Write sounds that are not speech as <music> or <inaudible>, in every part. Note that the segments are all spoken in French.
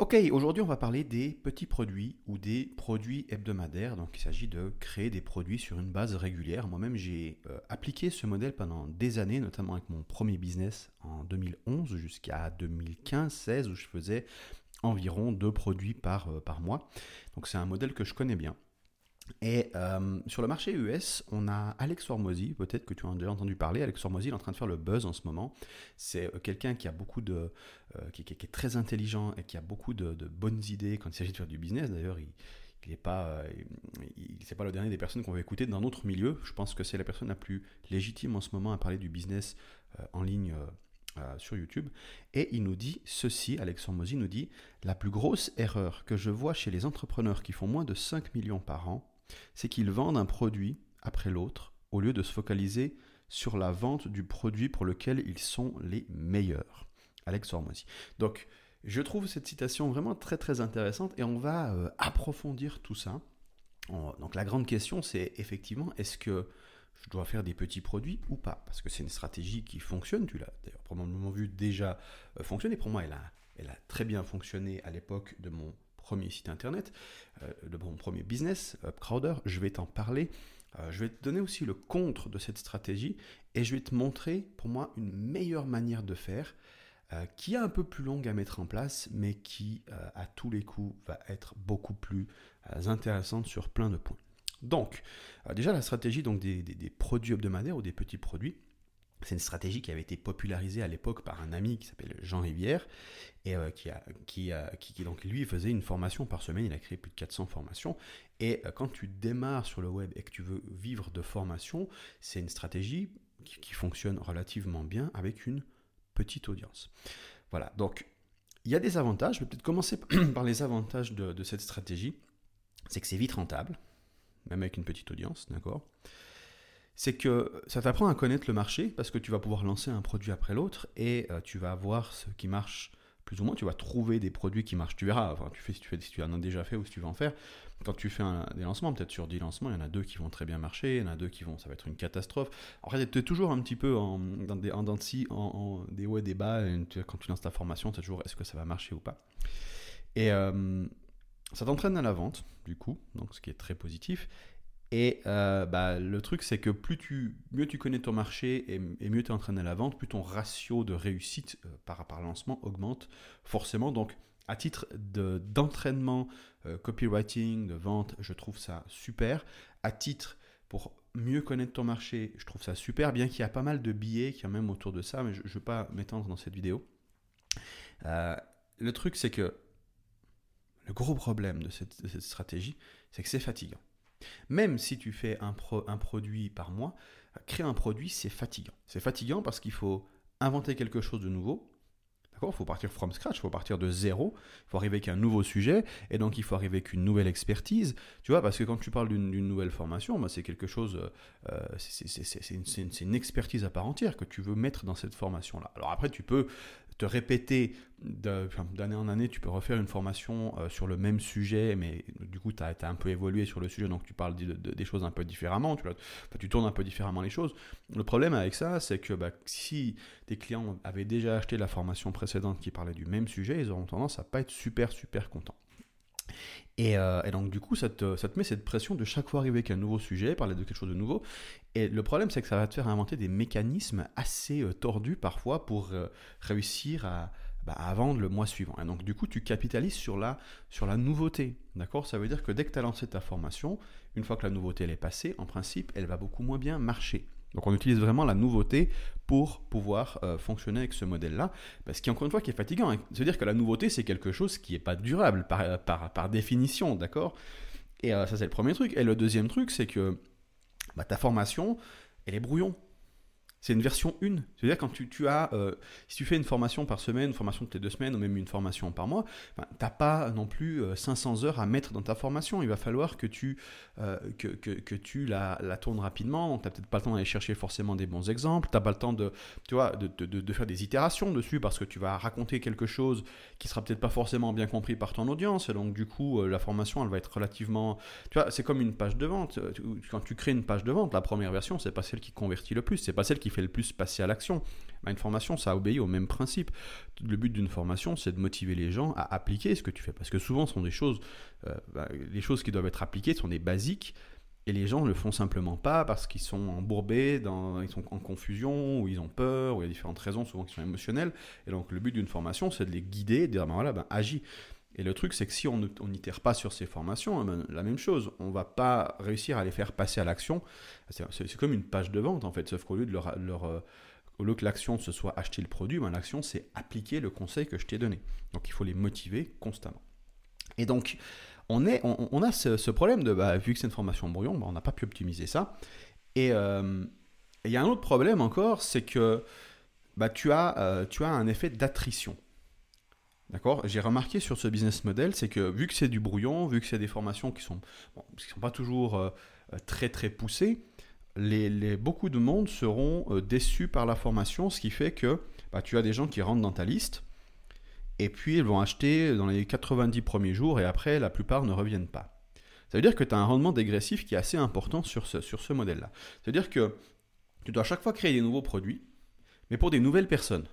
Ok, aujourd'hui on va parler des petits produits ou des produits hebdomadaires. Donc il s'agit de créer des produits sur une base régulière. Moi-même j'ai euh, appliqué ce modèle pendant des années, notamment avec mon premier business en 2011 jusqu'à 2015-16 où je faisais environ deux produits par, euh, par mois. Donc c'est un modèle que je connais bien. Et euh, sur le marché US, on a Alex Hormozy, peut-être que tu en as déjà entendu parler. Alex Hormozy est en train de faire le buzz en ce moment. C'est euh, quelqu'un qui a beaucoup de, euh, qui, est très intelligent et qui a beaucoup de, bonnes idées quand il s'agit de faire du business. D'ailleurs, il, il n'est pas, c'est pas le dernier des personnes qu'on va écouter dans notre milieu. Je pense que c'est la personne la plus légitime en ce moment à parler du business en ligne. sur YouTube, et il nous dit ceci, Alex Hormozy nous dit, la plus grosse erreur que je vois chez les entrepreneurs qui font moins de 5 millions par an, c'est qu'ils vendent un produit après l'autre au lieu de se focaliser sur la vente du produit pour lequel ils sont les meilleurs. Alex Hormozy. Donc, je trouve cette citation vraiment très très intéressante et on va euh, approfondir tout ça. donc la grande question c'est effectivement est-ce que je dois faire des petits produits ou pas? Parce que c'est une stratégie qui fonctionne, tu l'as d'ailleurs probablement vu déjà euh, fonctionner. Pour moi, elle a, elle a très bien fonctionné à l'époque de mon site internet, euh, de mon premier business, Crowder. Je vais t'en parler. Euh, je vais te donner aussi le contre de cette stratégie et je vais te montrer pour moi une meilleure manière de faire euh, qui est un peu plus longue à mettre en place mais qui à tous les coups va être beaucoup plus intéressante sur plein de points. Donc déjà la stratégie donc des, des produits hebdomadaires ou des petits produits. C'est une stratégie qui avait été popularisée à l'époque par un ami qui s'appelle Jean Rivière et euh, qui, lui faisait une formation par semaine. Il a créé plus de 400 formations. Et euh, quand tu démarres sur le web et que tu veux vivre de formation, c'est une stratégie qui, fonctionne relativement bien avec une petite audience. Voilà. Donc il y a des avantages. Je vais peut-être commencer <clears throat> par les avantages de cette stratégie. C'est que c'est vite rentable, même avec une petite audience, d'accord? C'est que ça t'apprend à connaître le marché parce que tu vas pouvoir lancer un produit après l'autre et euh, tu vas voir ce qui marche plus ou moins. Tu vas trouver des produits qui marchent. Tu verras, enfin, tu fais, si, tu fais, si tu en as déjà fait ou si tu veux en faire. Quand tu fais des lancements, peut-être sur 10 lancements, il y en a deux qui vont très bien marcher, il y en a deux qui vont, ça va être une catastrophe. En fait, tu es toujours un petit peu en, dans des, en, en, des hauts et des bas. quand tu lances ta formation, tu es toujours est-ce que ça va marcher ou pas. Et euh, ça t'entraîne à la vente, du coup, donc ce qui est très positif. Et euh, bah, le truc, c'est que plus tu, mieux tu connais ton marché et, mieux tu es entraîné à la vente, plus ton ratio de réussite euh, par, par lancement augmente forcément. Donc, à titre d'entraînement, euh, copywriting, de vente, je trouve ça super. À titre pour mieux connaître ton marché, je trouve ça super, bien qu'il y a pas mal de billets qui y a même autour de ça, mais je ne vais pas m'étendre dans cette vidéo. le truc, c'est que le gros problème de cette stratégie, c'est que c'est fatigant. Même si tu fais un, produit par mois, créer un produit, c'est fatigant. C'est fatigant parce qu'il faut inventer quelque chose de nouveau. Il faut partir from scratch, il faut partir de zéro, il faut arriver avec un nouveau sujet, et donc il faut arriver avec une nouvelle expertise. Tu vois, parce que quand tu parles d'une nouvelle formation, bah, c'est quelque chose, euh, c'est une, une, expertise à part entière que tu veux mettre dans cette formation-là. Alors après, tu peux te répéter d'année en année, tu peux refaire une formation euh, sur le même sujet, mais du coup, tu as, un peu évolué sur le sujet, donc tu parles des choses un peu différemment, tu, tu, tournes un peu différemment les choses. Le problème avec ça, c'est que bah, si tes clients avaient déjà acheté la formation précédente qui parlait du même sujet, ils auront tendance à pas être super, super contents. Euh, et, donc, du coup, ça te, ça te, met cette pression de chaque fois arriver avec un nouveau sujet, parler de quelque chose de nouveau. Et le problème, c'est que ça va te faire inventer des mécanismes assez euh, tordus parfois pour euh, réussir bah, à, vendre le mois suivant. Et donc, du coup, tu capitalises sur la, sur la nouveauté. D'accord? Ça veut dire que dès que tu as lancé ta formation, une fois que la nouveauté elle est passée, en principe, elle va beaucoup moins bien marcher. Donc on utilise vraiment la nouveauté pour pouvoir euh, fonctionner avec ce modèle-là. Ce qui, encore une fois, qui est fatigant. Hein. C'est-à-dire que la nouveauté, c'est quelque chose qui n'est pas durable par, par, par définition, d'accord? Et ça, c'est le premier truc. Et le deuxième truc, c'est que bah, ta formation, elle est brouillon. C'est une version 1. C'est-à-dire quand tu, tu as, euh, si tu fais une formation par semaine, une formation toutes les deux semaines, ou même une formation par mois, ben, tu n'as pas non plus 500 euh, heures à mettre dans ta formation. Il va falloir que tu, euh, que, que, tu la, la, tournes rapidement. Tu n'as peut-être pas le temps d'aller chercher forcément des bons exemples. Tu n'as pas le temps de, tu vois, de, de, de, faire des itérations dessus parce que tu vas raconter quelque chose qui sera peut-être pas forcément bien compris par ton audience. Et donc, du coup, la formation, elle va être relativement. Tu vois, c'est comme une page de vente. Quand tu crées une page de vente, la première version, c'est pas celle qui convertit le plus. C'est pas celle qui fait le plus passer à l'action Une formation, ça obéit au même principe. Le but d'une formation, c'est de motiver les gens à appliquer ce que tu fais. Parce que souvent, ce sont des choses, euh, bah, les choses qui doivent être appliquées sont des basiques. Et les gens ne le font simplement pas parce qu'ils sont embourbés, ils sont en confusion, ou ils ont peur, ou il y a différentes raisons, souvent qui sont émotionnelles. Et donc, le but d'une formation, c'est de les guider, de dire, ben voilà, ben, agis. Et le truc, c'est que si on n'itère pas sur ces formations, eh ben, la même chose, on va pas réussir à les faire passer à l'action. C'est comme une page de vente, en fait, sauf qu'au lieu, leur, euh, que l'action ce soit acheter le produit, ben, l'action, c'est appliquer le conseil que je t'ai donné. Donc, il faut les motiver constamment. Et donc, on, a ce, problème de, bah, vu que c'est une formation brouillon, bah, on n'a pas pu optimiser ça. Euh, et il y a un autre problème encore, c'est que bah, euh, tu as un effet d'attrition. D'accord J'ai remarqué sur ce business model, c'est que vu que c'est du brouillon, vu que c'est des formations qui ne sont, sont pas toujours euh, très très poussées, beaucoup de monde seront euh, déçus par la formation, ce qui fait que bah, tu as des gens qui rentrent dans ta liste, et puis ils vont acheter dans les 90 premiers jours, et après la plupart ne reviennent pas. Ça veut dire que tu as un rendement dégressif qui est assez important sur ce, sur ce modèle-là. C'est-à-dire que tu dois à chaque fois créer des nouveaux produits, mais pour des nouvelles personnes.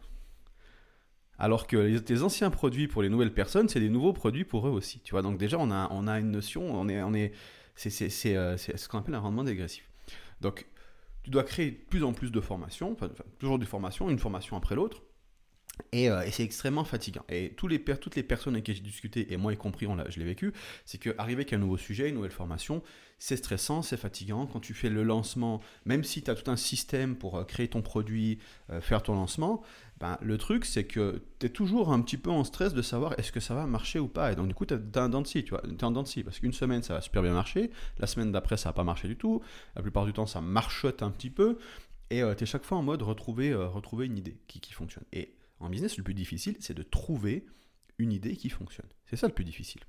Alors que tes anciens produits pour les nouvelles personnes, c'est des nouveaux produits pour eux aussi. Tu vois, donc déjà, on a, on a une notion, on est, on est, c'est, euh, ce qu'on appelle un rendement dégressif. Donc, tu dois créer de plus en plus de formations, toujours des formations, une formation après l'autre. Euh, et, c'est extrêmement fatigant. Et tous les, toutes les personnes avec qui j'ai discuté, et moi y compris, on je l'ai vécu, c'est qu'arriver avec un nouveau sujet, une nouvelle formation, c'est stressant, c'est fatigant. Quand tu fais le lancement, même si tu as tout un système pour euh, créer ton produit, euh, faire ton lancement, ben, le truc c'est que tu es toujours un petit peu en stress de savoir est-ce que ça va marcher ou pas. Et donc du coup, tu es un dent tu vois. Parce qu'une semaine, ça va super bien marcher, la semaine d'après, ça va pas marcher du tout, la plupart du temps, ça marchote un petit peu, et tu es chaque fois en mode retrouver, retrouver une idée qui, qui fonctionne. En business, le plus difficile, c'est de trouver une idée qui fonctionne. C'est ça le plus difficile.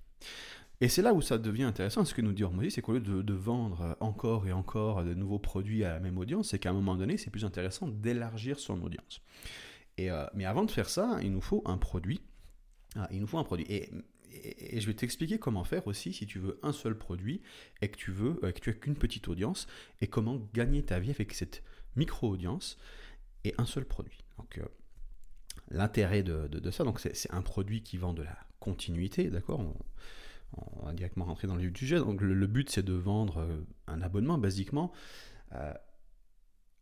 Et c'est là où ça devient intéressant. Ce que nous dit Hormozy, c'est qu'au lieu de, vendre encore et encore de nouveaux produits à la même audience, c'est qu'à un moment donné, c'est plus intéressant d'élargir son audience. Et, euh, mais avant de faire ça, il nous faut un produit. Ah, il nous faut un produit. Et, je vais t'expliquer comment faire aussi si tu veux un seul produit et que tu veux euh, que tu as qu'une petite audience et comment gagner ta vie avec cette micro-audience et un seul produit. Donc, euh, l'intérêt de, ça. Donc c'est un produit qui vend de la continuité, d'accord? On, va directement rentrer dans le sujet. Donc le, but c'est de vendre euh, un abonnement, basiquement. Euh,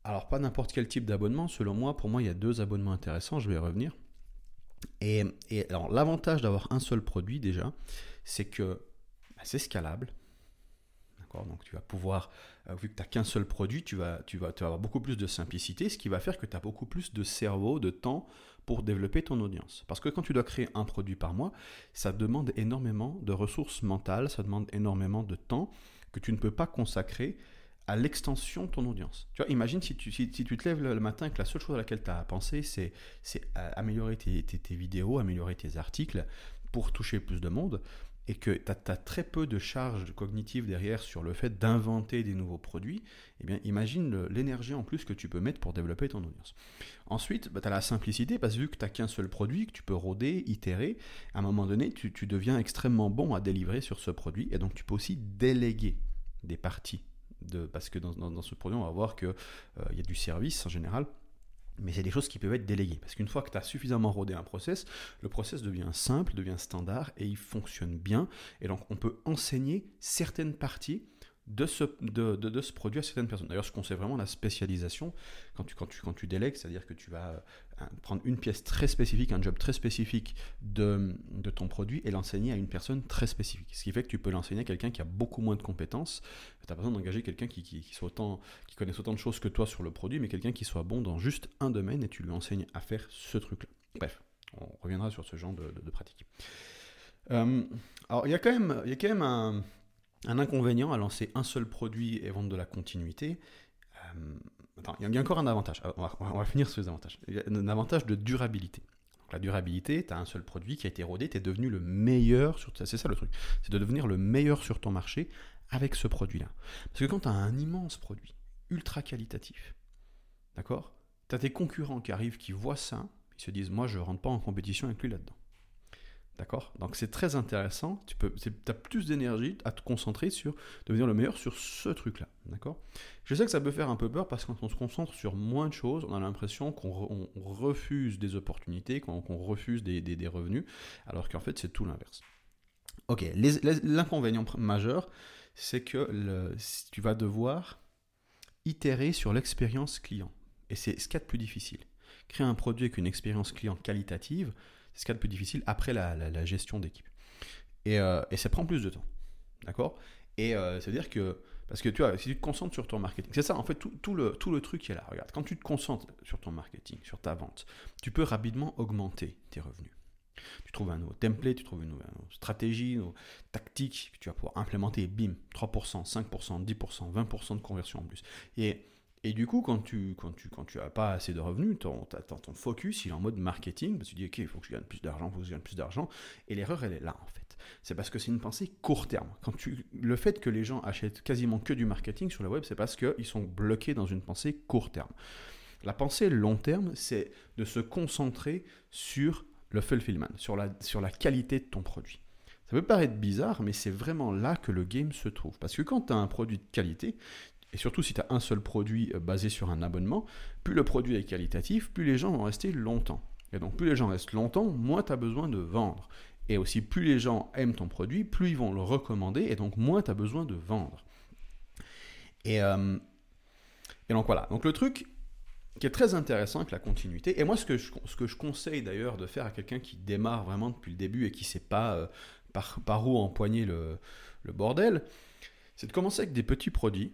alors pas n'importe quel type d'abonnement, selon moi, pour moi il y a deux abonnements intéressants, je vais y revenir. Et, alors l'avantage d'avoir un seul produit déjà, c'est que bah, c'est scalable. Donc tu vas pouvoir, euh, vu que tu n'as qu'un seul produit, tu vas, tu, vas, tu vas avoir beaucoup plus de simplicité, ce qui va faire que tu as beaucoup plus de cerveau, de temps pour développer ton audience. Parce que quand tu dois créer un produit par mois, ça demande énormément de ressources mentales, ça demande énormément de temps que tu ne peux pas consacrer à l'extension de ton audience. Tu vois, imagine si tu, si, te lèves le matin et que la seule chose à laquelle tu as pensé, c'est euh, améliorer tes, tes, vidéos, améliorer tes articles pour toucher plus de monde et que tu as, très peu de charges cognitives derrière sur le fait d'inventer des nouveaux produits, eh bien imagine l'énergie en plus que tu peux mettre pour développer ton audience. Ensuite, bah, tu as la simplicité, parce que vu que tu n'as qu'un seul produit, que tu peux rôder, itérer, à un moment donné, tu, deviens extrêmement bon à délivrer sur ce produit, et donc tu peux aussi déléguer des parties. De, parce que dans, ce produit, on va voir qu'il euh, y a du service en général, mais c'est des choses qui peuvent être déléguées. Parce qu'une fois que tu as suffisamment rodé un process, le process devient simple, devient standard et il fonctionne bien. Et donc on peut enseigner certaines parties de ce, de, de, ce produit à certaines personnes. D'ailleurs, qu'on sait vraiment, la spécialisation, quand tu, quand tu, quand tu délègues, c'est-à-dire que tu vas euh, prendre une pièce très spécifique, un job très spécifique de, de ton produit et l'enseigner à une personne très spécifique. Ce qui fait que tu peux l'enseigner à quelqu'un qui a beaucoup moins de compétences. Tu as besoin d'engager quelqu'un qui, qui, qui connaisse autant de choses que toi sur le produit, mais quelqu'un qui soit bon dans juste un domaine et tu lui enseignes à faire ce truc-là. Bref, on reviendra sur ce genre de, de, pratique. Euh, alors, il y a quand même, il y a quand même un un inconvénient à lancer un seul produit et vendre de la continuité. Euh, attends, il y a encore un avantage. On va, finir sur les avantages. Il y a un avantage de durabilité. la durabilité, tu as un seul produit qui a été rodé, tu es devenu le meilleur sur. C'est ça le truc. C'est de devenir le meilleur sur ton marché avec ce produit-là. Parce que quand tu as un immense produit, ultra qualitatif, d'accord Tu as tes concurrents qui arrivent, qui voient ça, ils se disent Moi, je ne rentre pas en compétition avec lui là-dedans. D'accord? Donc c'est très intéressant. Tu peux, as plus d'énergie à te concentrer sur devenir le meilleur sur ce truc-là. D'accord? Je sais que ça peut faire un peu peur parce que quand on se concentre sur moins de choses, on a l'impression qu'on refuse des opportunités, qu'on refuse des, revenus, alors qu'en fait c'est tout l'inverse. Ok, l'inconvénient majeur, c'est que tu vas devoir itérer sur l'expérience client. Et c'est ce qu'il y a de plus difficile. Créer un produit avec une expérience client qualitative, c'est ce qu'il y a de plus difficile après la, gestion d'équipe. Euh, et, ça prend plus de temps. D'accord? Et euh, c'est-à-dire que, parce que tu vois, si tu te concentres sur ton marketing, c'est ça en fait tout, le, tout le truc qui est là. Regarde, quand tu te concentres sur ton marketing, sur ta vente, tu peux rapidement augmenter tes revenus. Tu trouves un nouveau template, tu trouves une nouvelle stratégie, une tactique que tu vas pouvoir implémenter, bim, 3%, 5%, 10%, 20% de conversion en plus. Et, et du coup, quand tu quand tu, quand tu as pas assez de revenus, ton, ton, focus il est en mode marketing, tu dis ok, il faut que je gagne plus d'argent, faut que je gagne plus d'argent, et l'erreur elle est là en fait. C'est parce que c'est une pensée court terme. Quand tu, le fait que les gens achètent quasiment que du marketing sur le web, c'est parce qu'ils sont bloqués dans une pensée court terme. La pensée long terme, c'est de se concentrer sur le fulfillment, sur la, sur la qualité de ton produit. Ça peut paraître bizarre, mais c'est vraiment là que le game se trouve. Parce que quand tu as un produit de qualité, et surtout si tu as un seul produit euh, basé sur un abonnement, plus le produit est qualitatif, plus les gens vont rester longtemps. Et donc plus les gens restent longtemps, moins tu as besoin de vendre. Et aussi plus les gens aiment ton produit, plus ils vont le recommander, et donc moins tu as besoin de vendre. Et, euh, et donc voilà, donc le truc, qui est très intéressant avec la continuité. Et moi, ce que je, conseille d'ailleurs de faire à quelqu'un qui démarre vraiment depuis le début et qui ne sait pas euh, par, où empoigner le bordel, c'est de commencer avec des petits produits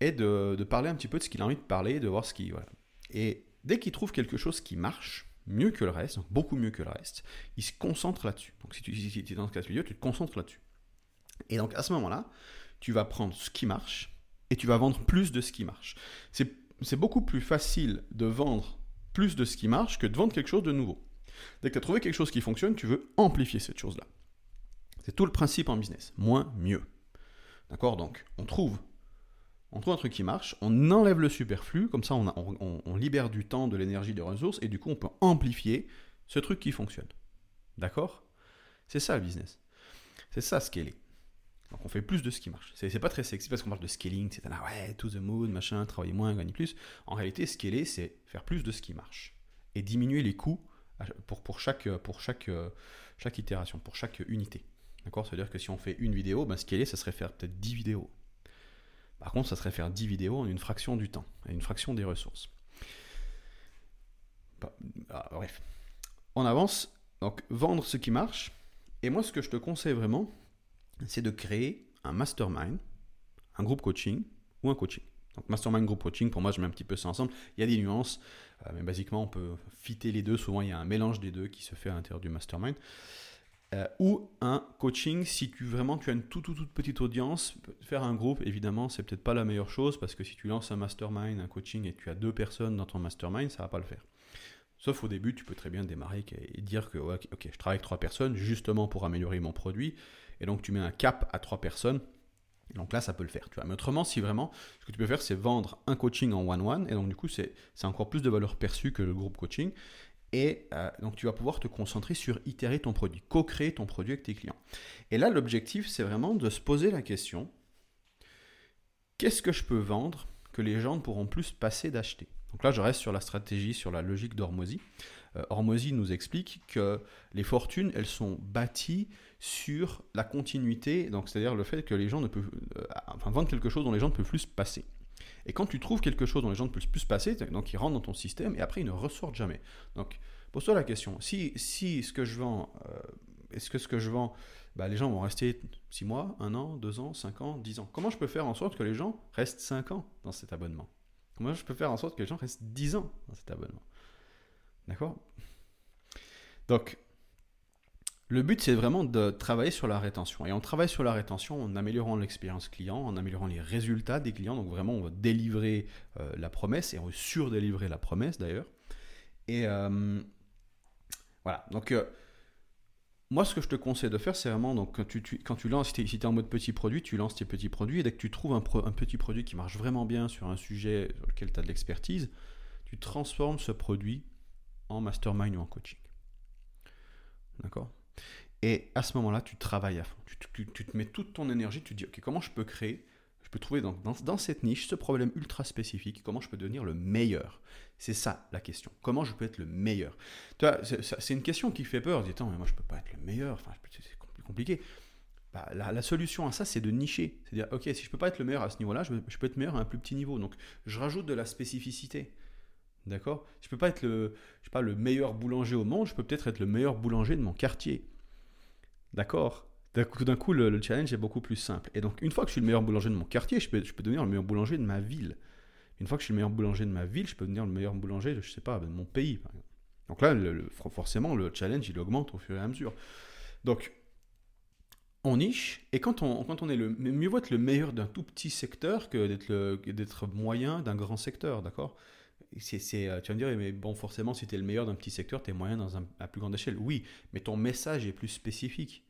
et de, de, parler un petit peu de ce qu'il a envie de parler, de voir ce qui... Voilà. Et dès qu'il trouve quelque chose qui marche, mieux que le reste, beaucoup mieux que le reste, il se concentre là-dessus. Donc si tu, si es dans ce cas figure, tu te concentres là-dessus. Et donc à ce moment-là, tu vas prendre ce qui marche et tu vas vendre plus de ce qui marche. C'est beaucoup plus facile de vendre plus de ce qui marche que de vendre quelque chose de nouveau. Dès que tu as trouvé quelque chose qui fonctionne, tu veux amplifier cette chose-là. C'est tout le principe en business. Moins, mieux. D'accord? Donc, on trouve, on trouve un truc qui marche, on enlève le superflu, comme ça on, libère du temps, de l'énergie, des ressources, et du coup on peut amplifier ce truc qui fonctionne. D'accord? C'est ça le business. C'est ça est. Donc on fait plus de ce qui marche. C'est pas très sexy parce qu'on parle de scaling, c'est ah ouais, to the moon, machin, travailler moins, gagner plus. En réalité, scaler, c'est faire plus de ce qui marche et diminuer les coûts pour, chaque, pour chaque, chaque itération, pour chaque unité. D'accord? C'est-à-dire que si on fait une vidéo, ben scaler, ça serait faire peut-être 10 vidéos. Par contre, ça serait faire 10 vidéos en une fraction du temps, et une fraction des ressources. Ah, bref. On avance. Donc, vendre ce qui marche. Et moi, ce que je te conseille vraiment, c'est de créer un mastermind, un groupe coaching ou un coaching. Donc mastermind, groupe coaching, pour moi, je mets un petit peu ça ensemble. Il y a des nuances, euh, mais basiquement, on peut fitter les deux. Souvent, il y a un mélange des deux qui se fait à l'intérieur du mastermind. Euh, ou un coaching, si tu vraiment tu as une toute, toute, petite audience, faire un groupe, évidemment, c'est peut-être pas la meilleure chose parce que si tu lances un mastermind, un coaching et tu as deux personnes dans ton mastermind, ça va pas le faire. Sauf au début, tu peux très bien démarrer et dire que, ok, je travaille avec trois personnes justement pour améliorer mon produit et donc tu mets un cap à trois personnes. Donc là, ça peut le faire. Tu vois. Mais autrement, si vraiment, ce que tu peux faire, c'est vendre un coaching en one-one. Et donc, du coup, c'est encore plus de valeur perçue que le groupe coaching. Et euh, donc, tu vas pouvoir te concentrer sur itérer ton produit, co-créer ton produit avec tes clients. Et là, l'objectif, c'est vraiment de se poser la question qu'est-ce que je peux vendre que les gens ne pourront plus passer d'acheter? Donc là, je reste sur la stratégie, sur la logique d'Hormozy. Euh, nous explique que les fortunes, elles sont bâties sur la continuité, donc c'est-à-dire le fait que les gens ne peuvent, euh, enfin vendre quelque chose dont les gens ne peuvent plus passer. Et quand tu trouves quelque chose dont les gens ne peuvent plus passer, donc ils rentrent dans ton système et après ils ne ressortent jamais. Donc pose-toi la question, si, si ce que je vends, euh, est-ce que ce que je vends, bah, les gens vont rester 6 mois, 1 an, 2 ans, 5 ans, 10 ans? Comment je peux faire en sorte que les gens restent 5 ans dans cet abonnement? Comment je peux faire en sorte que les gens restent 10 ans dans cet abonnement? D'accord? Donc, le but, c'est vraiment de travailler sur la rétention. Et on travaille sur la rétention en améliorant l'expérience client, en améliorant les résultats des clients. Donc vraiment, on va délivrer euh, la promesse et on va surdélivrer la promesse d'ailleurs. Et euh, voilà. Donc, euh, moi, ce que je te conseille de faire, c'est vraiment, donc, quand tu, quand tu lances, si tu es, en mode petit produit, tu lances tes petits produits. Et dès que tu trouves un, un petit produit qui marche vraiment bien sur un sujet sur lequel tu as de l'expertise, tu transformes ce produit en mastermind ou en coaching. D'accord? Et à ce moment-là, tu travailles à fond. Tu, te mets toute ton énergie, tu te dis, OK, comment je peux créer, je peux trouver dans, cette niche ce problème ultra spécifique, comment je peux devenir le meilleur? C'est ça la question. Comment je peux être le meilleur? C'est une question qui fait peur. Dis, attends, mais moi je peux pas être le meilleur, enfin, c'est compliqué. Bah, la, solution à ça, c'est de nicher. C'est-à-dire, OK, si je peux pas être le meilleur à ce niveau-là, je, je peux être meilleur à un plus petit niveau. Donc, je rajoute de la spécificité. D'accord? Je peux pas être le, je sais pas, le meilleur boulanger au monde, je peux peut-être être le meilleur boulanger de mon quartier. D'accord? D'un coup, le, challenge est beaucoup plus simple. Et donc, une fois que je suis le meilleur boulanger de mon quartier, je peux, je peux devenir le meilleur boulanger de ma ville. Une fois que je suis le meilleur boulanger de ma ville, je peux devenir le meilleur boulanger, de, je sais pas, de mon pays. Donc là, forcément, le challenge, il augmente au fur et à mesure. Donc, on niche, et quand on, quand on est le... Mieux vaut être le meilleur d'un tout petit secteur que d'être moyen d'un grand secteur, d'accord? C'est, euh, tu vas me dire, mais bon, forcément, si tu es le meilleur d'un petit secteur, tu es moyen dans un, à plus grande échelle. Oui, mais ton message est plus spécifique.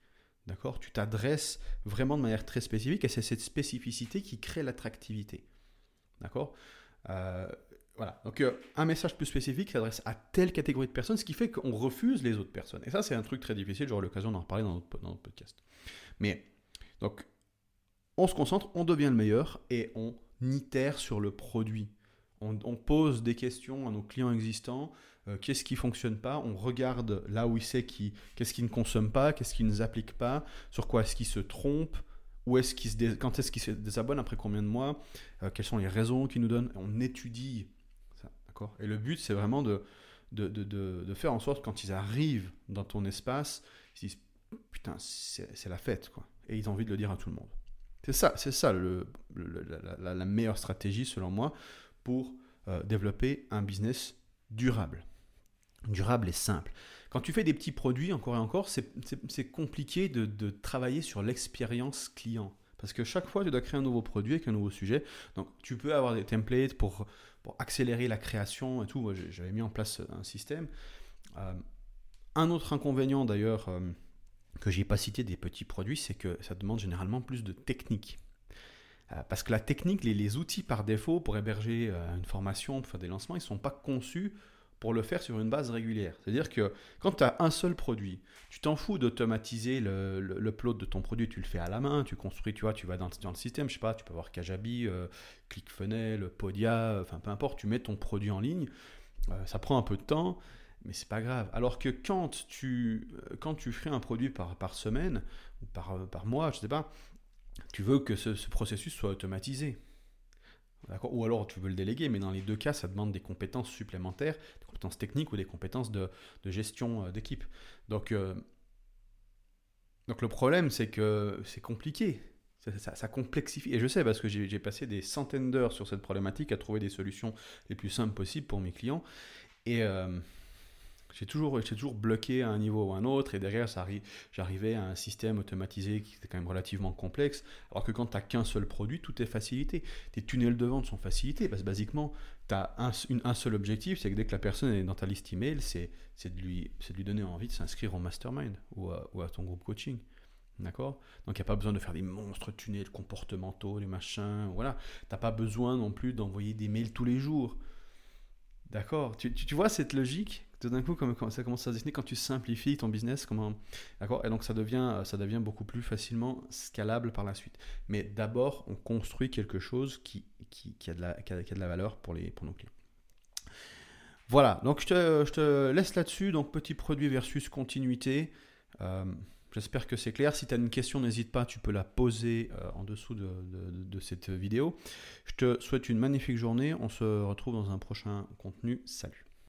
D'accord? Tu t'adresses vraiment de manière très spécifique et c'est cette spécificité qui crée l'attractivité. D'accord? Euh, Voilà. Donc, euh, un message plus spécifique s'adresse à telle catégorie de personnes, ce qui fait qu'on refuse les autres personnes. Et ça, c'est un truc très difficile. J'aurai l'occasion d'en reparler dans notre, dans notre podcast. Mais, donc, on se concentre, on devient le meilleur et on itère sur le produit on, pose des questions à nos clients existants. Euh, qu'est-ce qui fonctionne pas On regarde là où il sait qui, qu'est-ce qui ne consomme pas, qu'est-ce qui ne applique pas, sur quoi est-ce qu'il se trompe, où est-ce se quand est-ce qu'il se désabonne, après combien de mois, euh, quelles sont les raisons qu'il nous donne. On étudie ça, d'accord? Et le but, c'est vraiment de de, de, de, faire en sorte quand ils arrivent dans ton espace, ils disent putain, c'est la fête, quoi. Et ils ont envie de le dire à tout le monde. C'est ça, c'est ça le, la, meilleure stratégie selon moi pour euh, développer un business durable. Durable et simple. Quand tu fais des petits produits, encore et encore, c'est compliqué de, travailler sur l'expérience client. Parce que chaque fois, tu dois créer un nouveau produit avec un nouveau sujet. Donc, tu peux avoir des templates pour, accélérer la création et tout. J'avais mis en place un système. Euh, un autre inconvénient, d'ailleurs, euh, que je n'ai pas cité des petits produits, c'est que ça demande généralement plus de technique. Euh, parce que la technique, les, outils par défaut pour héberger euh, une formation, pour faire des lancements, ils ne sont pas conçus pour le faire sur une base régulière. C'est-à-dire que quand tu as un seul produit, tu t'en fous d'automatiser l'upload de ton produit, tu le fais à la main, tu construis, tu vois, tu vas dans, le système, je sais pas, tu peux avoir Kajabi, euh, ClickFunnels, Podia, enfin peu importe, tu mets ton produit en ligne, ça prend un peu de temps, mais c'est pas grave. Alors que quand tu, quand tu fais un produit par, par semaine ou par, par mois, je sais pas, tu veux que ce, processus soit automatisé. Ou alors tu veux le déléguer, mais dans les deux cas, ça demande des compétences supplémentaires, des compétences techniques ou des compétences de, gestion euh, d'équipe. Donc, euh, donc le problème, c'est que c'est compliqué. Ça, complexifie. Et je sais parce que j'ai passé des centaines d'heures sur cette problématique à trouver des solutions les plus simples possibles pour mes clients. Et, euh, j'ai toujours, toujours bloqué à un niveau ou à un autre, et derrière, j'arrivais à un système automatisé qui était quand même relativement complexe. Alors que quand tu n'as qu'un seul produit, tout est facilité. Tes tunnels de vente sont facilités, parce que basiquement, tu as un, seul objectif, c'est que dès que la personne est dans ta liste email, c'est de, lui, de lui donner envie de s'inscrire au mastermind ou à, ton groupe coaching. D'accord? Donc il n'y a pas besoin de faire des monstres tunnels comportementaux, des machins, voilà. Tu n'as pas besoin non plus d'envoyer des mails tous les jours. D'accord tu, vois cette logique tout d'un coup, comme, ça commence à se dessiner quand tu simplifies ton business, comment, d'accord Et donc ça devient, beaucoup plus facilement scalable par la suite. Mais d'abord, on construit quelque chose qui, a de la, valeur pour, les, nos clients. Voilà, donc je te, je te laisse là-dessus. Donc petit produit versus continuité. Euh, J'espère que c'est clair. Si tu as une question, n'hésite pas, tu peux la poser euh, en dessous de, de, cette vidéo. Je te souhaite une magnifique journée. On se retrouve dans un prochain contenu. Salut